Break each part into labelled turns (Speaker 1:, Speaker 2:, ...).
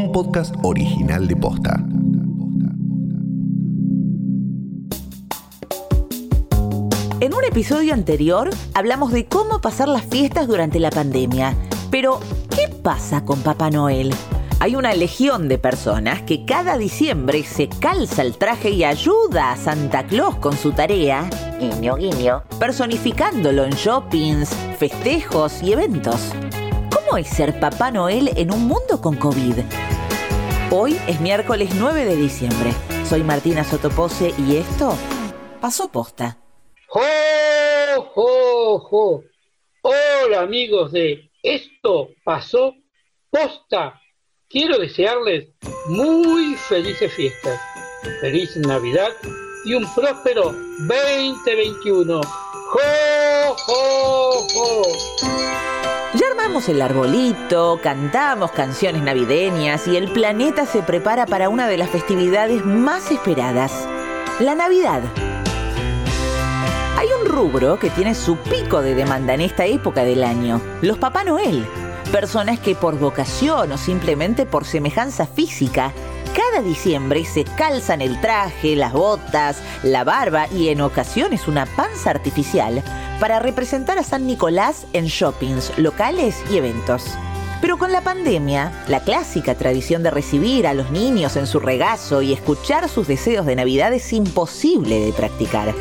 Speaker 1: un podcast original de Posta.
Speaker 2: En un episodio anterior hablamos de cómo pasar las fiestas durante la pandemia. Pero, ¿qué pasa con Papá Noel? Hay una legión de personas que cada diciembre se calza el traje y ayuda a Santa Claus con su tarea, guiño guiño, personificándolo en shoppings, festejos y eventos. ¿Cómo es ser Papá Noel en un mundo con COVID? Hoy es miércoles 9 de diciembre. Soy Martina Sotopose y esto pasó posta.
Speaker 3: ¡Jo, jo, jo! Hola amigos de Esto pasó posta. Quiero desearles muy felices fiestas, feliz Navidad y un próspero 2021. ¡Jo, jo, jo!
Speaker 2: Ya armamos el arbolito, cantamos canciones navideñas y el planeta se prepara para una de las festividades más esperadas, la Navidad. Hay un rubro que tiene su pico de demanda en esta época del año, los Papá Noel. Personas que por vocación o simplemente por semejanza física, cada diciembre se calzan el traje, las botas, la barba y en ocasiones una panza artificial para representar a San Nicolás en shoppings, locales y eventos. Pero con la pandemia, la clásica tradición de recibir a los niños en su regazo y escuchar sus deseos de Navidad es imposible de practicar.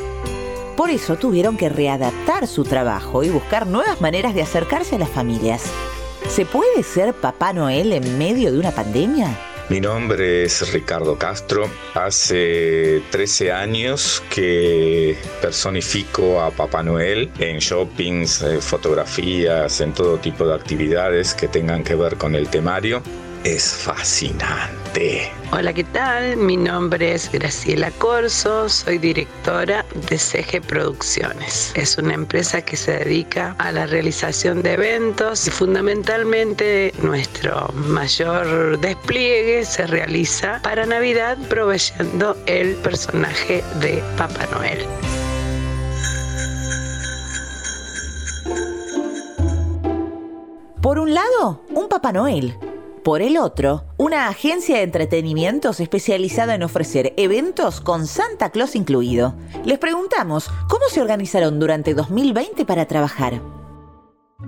Speaker 2: Por eso tuvieron que readaptar su trabajo y buscar nuevas maneras de acercarse a las familias. ¿Se puede ser Papá Noel en medio de una pandemia?
Speaker 4: Mi nombre es Ricardo Castro. Hace 13 años que personifico a Papá Noel en shoppings, eh, fotografías, en todo tipo de actividades que tengan que ver con el temario. Es fascinante.
Speaker 5: Hola, ¿qué tal? Mi nombre es Graciela Corso, soy directora de CG Producciones. Es una empresa que se dedica a la realización de eventos y fundamentalmente nuestro mayor despliegue se realiza para Navidad proveyendo el personaje de Papá Noel.
Speaker 2: Por un lado, un Papá Noel. Por el otro, una agencia de entretenimientos especializada en ofrecer eventos con Santa Claus incluido. Les preguntamos cómo se organizaron durante 2020 para trabajar.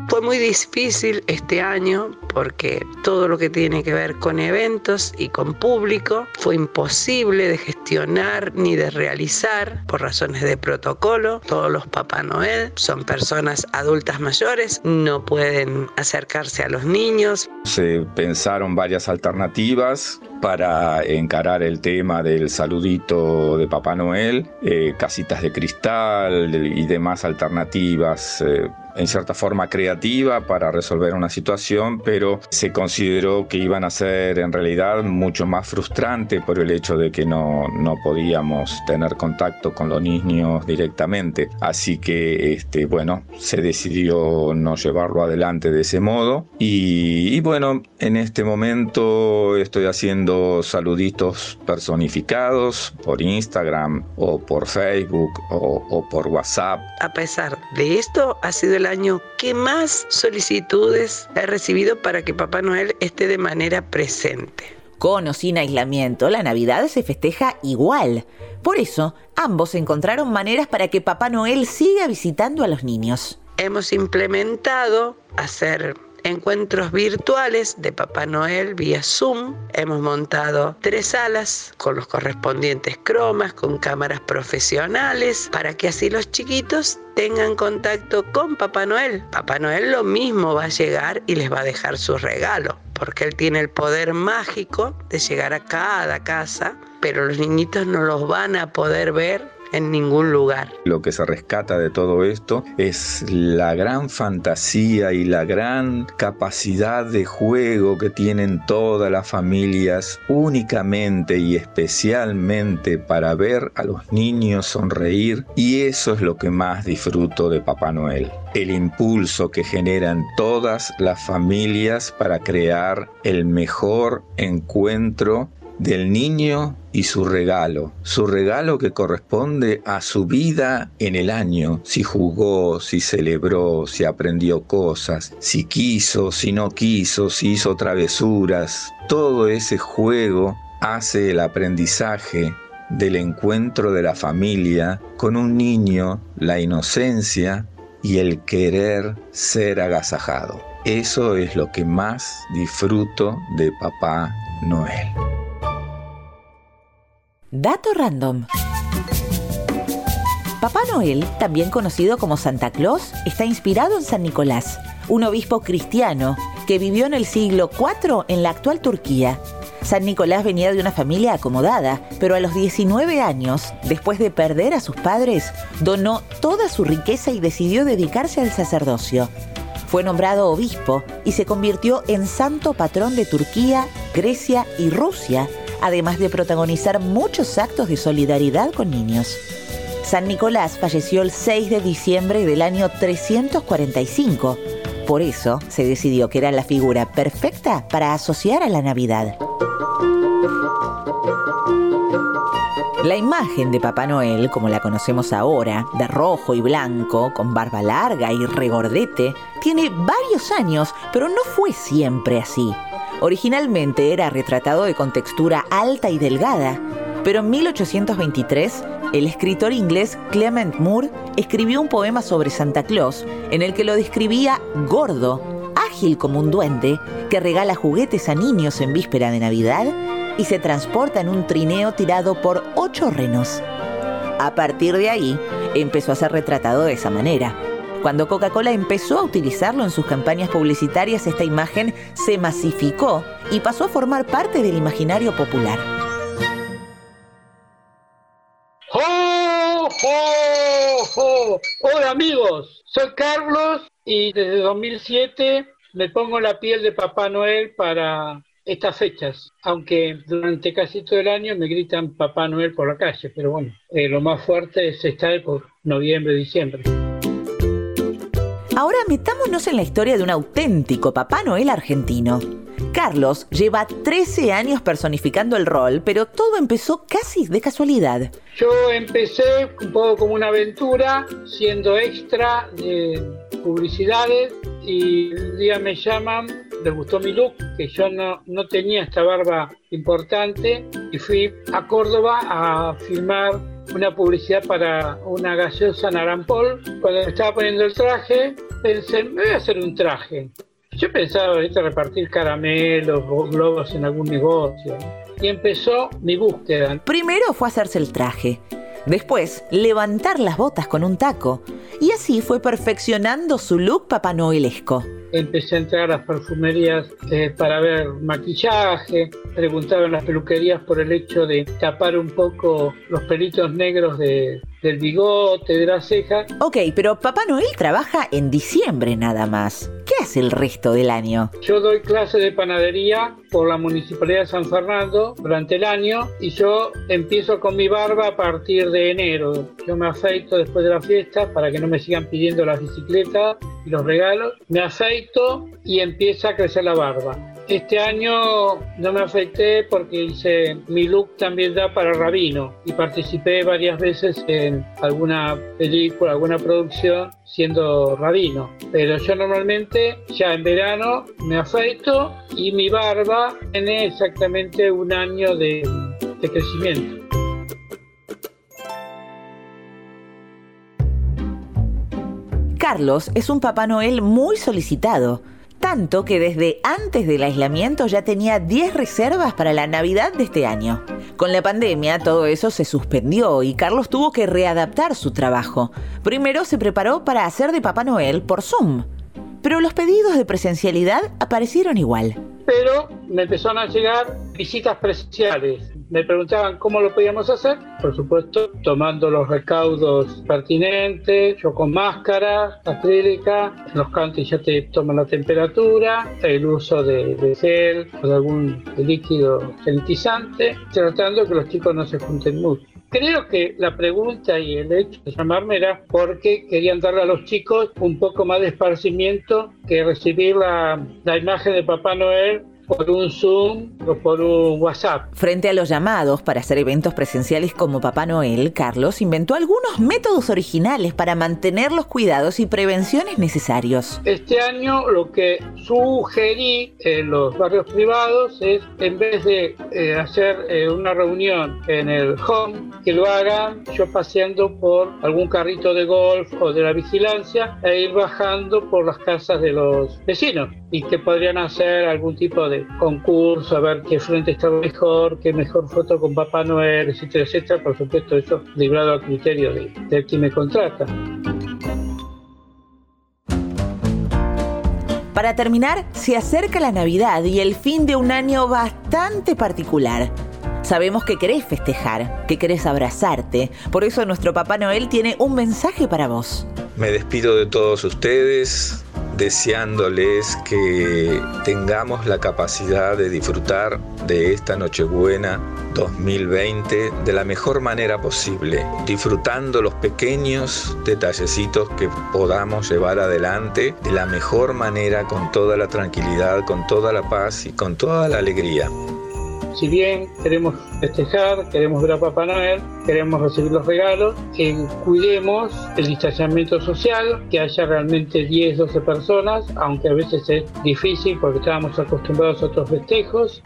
Speaker 5: Fue muy difícil este año porque todo lo que tiene que ver con eventos y con público fue imposible de gestionar ni de realizar por razones de protocolo. Todos los Papá Noel son personas adultas mayores, no pueden acercarse a los niños.
Speaker 4: Se pensaron varias alternativas para encarar el tema del saludito de Papá Noel, eh, casitas de cristal y demás alternativas. Eh, en cierta forma creativa para resolver una situación, pero se consideró que iban a ser en realidad mucho más frustrante por el hecho de que no, no podíamos tener contacto con los niños directamente. Así que, este, bueno, se decidió no llevarlo adelante de ese modo. Y, y bueno, en este momento estoy haciendo saluditos personificados por Instagram o por Facebook o, o por WhatsApp.
Speaker 5: A pesar de esto, ha sido año que más solicitudes he recibido para que Papá Noel esté de manera presente.
Speaker 2: Con o sin aislamiento, la Navidad se festeja igual. Por eso, ambos encontraron maneras para que Papá Noel siga visitando a los niños.
Speaker 5: Hemos implementado hacer encuentros virtuales de Papá Noel vía Zoom. Hemos montado tres salas con los correspondientes cromas, con cámaras profesionales, para que así los chiquitos tengan contacto con Papá Noel. Papá Noel lo mismo va a llegar y les va a dejar su regalo, porque él tiene el poder mágico de llegar a cada casa, pero los niñitos no los van a poder ver en ningún lugar.
Speaker 4: Lo que se rescata de todo esto es la gran fantasía y la gran capacidad de juego que tienen todas las familias únicamente y especialmente para ver a los niños sonreír y eso es lo que más disfruto de Papá Noel. El impulso que generan todas las familias para crear el mejor encuentro del niño y su regalo, su regalo que corresponde a su vida en el año, si jugó, si celebró, si aprendió cosas, si quiso, si no quiso, si hizo travesuras, todo ese juego hace el aprendizaje del encuentro de la familia con un niño, la inocencia y el querer ser agasajado. Eso es lo que más disfruto de Papá Noel.
Speaker 2: Dato random. Papá Noel, también conocido como Santa Claus, está inspirado en San Nicolás, un obispo cristiano que vivió en el siglo IV en la actual Turquía. San Nicolás venía de una familia acomodada, pero a los 19 años, después de perder a sus padres, donó toda su riqueza y decidió dedicarse al sacerdocio. Fue nombrado obispo y se convirtió en santo patrón de Turquía, Grecia y Rusia además de protagonizar muchos actos de solidaridad con niños. San Nicolás falleció el 6 de diciembre del año 345. Por eso se decidió que era la figura perfecta para asociar a la Navidad. La imagen de Papá Noel, como la conocemos ahora, de rojo y blanco, con barba larga y regordete, tiene varios años, pero no fue siempre así. Originalmente era retratado de contextura alta y delgada, pero en 1823 el escritor inglés Clement Moore escribió un poema sobre Santa Claus en el que lo describía gordo, ágil como un duende, que regala juguetes a niños en víspera de Navidad y se transporta en un trineo tirado por ocho renos. A partir de ahí, empezó a ser retratado de esa manera. Cuando Coca-Cola empezó a utilizarlo en sus campañas publicitarias, esta imagen se masificó y pasó a formar parte del imaginario popular.
Speaker 3: ¡Oh, oh, oh! Hola amigos, soy Carlos y desde 2007 me pongo la piel de Papá Noel para estas fechas, aunque durante casi todo el año me gritan Papá Noel por la calle, pero bueno, eh, lo más fuerte es estar por noviembre, diciembre.
Speaker 2: Metámonos en la historia de un auténtico Papá Noel argentino. Carlos lleva 13 años personificando el rol, pero todo empezó casi de casualidad.
Speaker 3: Yo empecé un poco como una aventura, siendo extra de publicidades, y un día me llaman, les gustó mi look, que yo no, no tenía esta barba importante, y fui a Córdoba a filmar una publicidad para una gaseosa Narampol. Cuando me estaba poniendo el traje, pensé, me voy a hacer un traje. Yo pensaba ahorita repartir caramelos o globos en algún negocio. Y empezó mi búsqueda.
Speaker 2: Primero fue hacerse el traje. Después, levantar las botas con un taco. Y así fue perfeccionando su look papanoelesco.
Speaker 3: Empecé a entrar a las perfumerías eh, para ver maquillaje, preguntaba en las peluquerías por el hecho de tapar un poco los pelitos negros de, del bigote, de la ceja.
Speaker 2: Ok, pero Papá Noel trabaja en diciembre nada más. ¿Qué hace el resto del año?
Speaker 3: Yo doy clase de panadería por la Municipalidad de San Fernando durante el año y yo empiezo con mi barba a partir de enero. Yo me afeito después de la fiesta para que no me sigan pidiendo las bicicletas los regalos. Me afeito y empieza a crecer la barba. Este año no me afecté porque hice mi look también da para Rabino y participé varias veces en alguna película, alguna producción siendo Rabino. Pero yo normalmente ya en verano me afeito y mi barba tiene exactamente un año de, de crecimiento.
Speaker 2: Carlos es un Papá Noel muy solicitado tanto que desde antes del aislamiento ya tenía 10 reservas para la Navidad de este año. Con la pandemia todo eso se suspendió y Carlos tuvo que readaptar su trabajo. Primero se preparó para hacer de Papá Noel por Zoom, pero los pedidos de presencialidad aparecieron igual.
Speaker 3: Pero me empezaron a llegar visitas presenciales me preguntaban cómo lo podíamos hacer, por supuesto, tomando los recaudos pertinentes, yo con máscara acrílica, los counters ya te toman la temperatura, el uso de, gel o de algún líquido sanitizante, tratando que los chicos no se junten mucho. Creo que la pregunta y el hecho de llamarme era porque querían darle a los chicos un poco más de esparcimiento que recibir la imagen de Papá Noel por un Zoom o por un WhatsApp.
Speaker 2: Frente a los llamados para hacer eventos presenciales como Papá Noel, Carlos inventó algunos métodos originales para mantener los cuidados y prevenciones necesarios.
Speaker 3: Este año lo que sugerí en los barrios privados es, en vez de eh, hacer eh, una reunión en el home, que lo hagan yo paseando por algún carrito de golf o de la vigilancia e ir bajando por las casas de los vecinos y que podrían hacer algún tipo de concurso, a ver qué frente está mejor, qué mejor foto con Papá Noel, etcétera, etcétera. Por supuesto, eso librado al criterio de, de quien me contrata.
Speaker 2: Para terminar, se acerca la Navidad y el fin de un año bastante particular. Sabemos que querés festejar, que querés abrazarte, por eso nuestro Papá Noel tiene un mensaje para vos.
Speaker 4: Me despido de todos ustedes, deseándoles que tengamos la capacidad de disfrutar de esta Nochebuena 2020 de la mejor manera posible, disfrutando los pequeños detallecitos que podamos llevar adelante de la mejor manera, con toda la tranquilidad, con toda la paz y con toda la alegría.
Speaker 3: Si bien queremos festejar, queremos ver a Papá Noel, queremos recibir los regalos, cuidemos el distanciamiento social, que haya realmente 10, 12 personas, aunque a veces es difícil porque estábamos acostumbrados a otros festejos,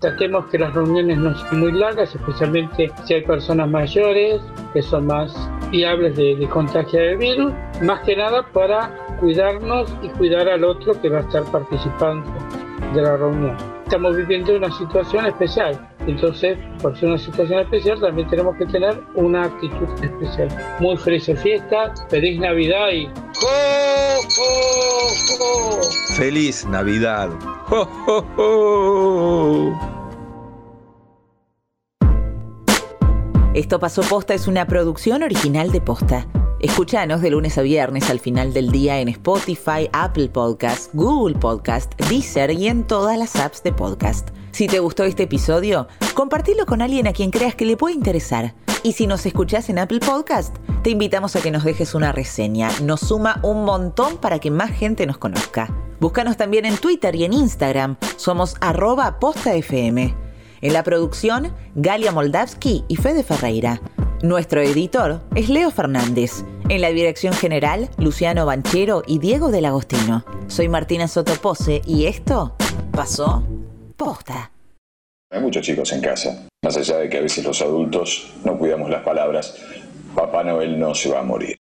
Speaker 3: tratemos que las reuniones no sean muy largas, especialmente si hay personas mayores que son más viables de, de contagiar el virus, más que nada para cuidarnos y cuidar al otro que va a estar participando de la reunión estamos viviendo una situación especial. Entonces, por ser una situación especial, también tenemos que tener una actitud especial. Muy feliz fiesta, feliz Navidad y ¡Jo, jo, jo!
Speaker 4: ¡Feliz Navidad! ¡Jo, jo, jo!
Speaker 2: Esto pasó posta es una producción original de posta. Escúchanos de lunes a viernes al final del día en Spotify, Apple Podcast, Google Podcast, Deezer y en todas las apps de podcast. Si te gustó este episodio, compartilo con alguien a quien creas que le puede interesar. Y si nos escuchás en Apple Podcast, te invitamos a que nos dejes una reseña. Nos suma un montón para que más gente nos conozca. Búscanos también en Twitter y en Instagram. Somos arroba postafm. En la producción, Galia Moldavsky y Fede Ferreira. Nuestro editor es Leo Fernández. En la dirección general, Luciano Banchero y Diego del Agostino. Soy Martina Sotopose y esto pasó posta.
Speaker 6: Hay muchos chicos en casa. Más allá de que a veces los adultos no cuidamos las palabras, Papá Noel no se va a morir.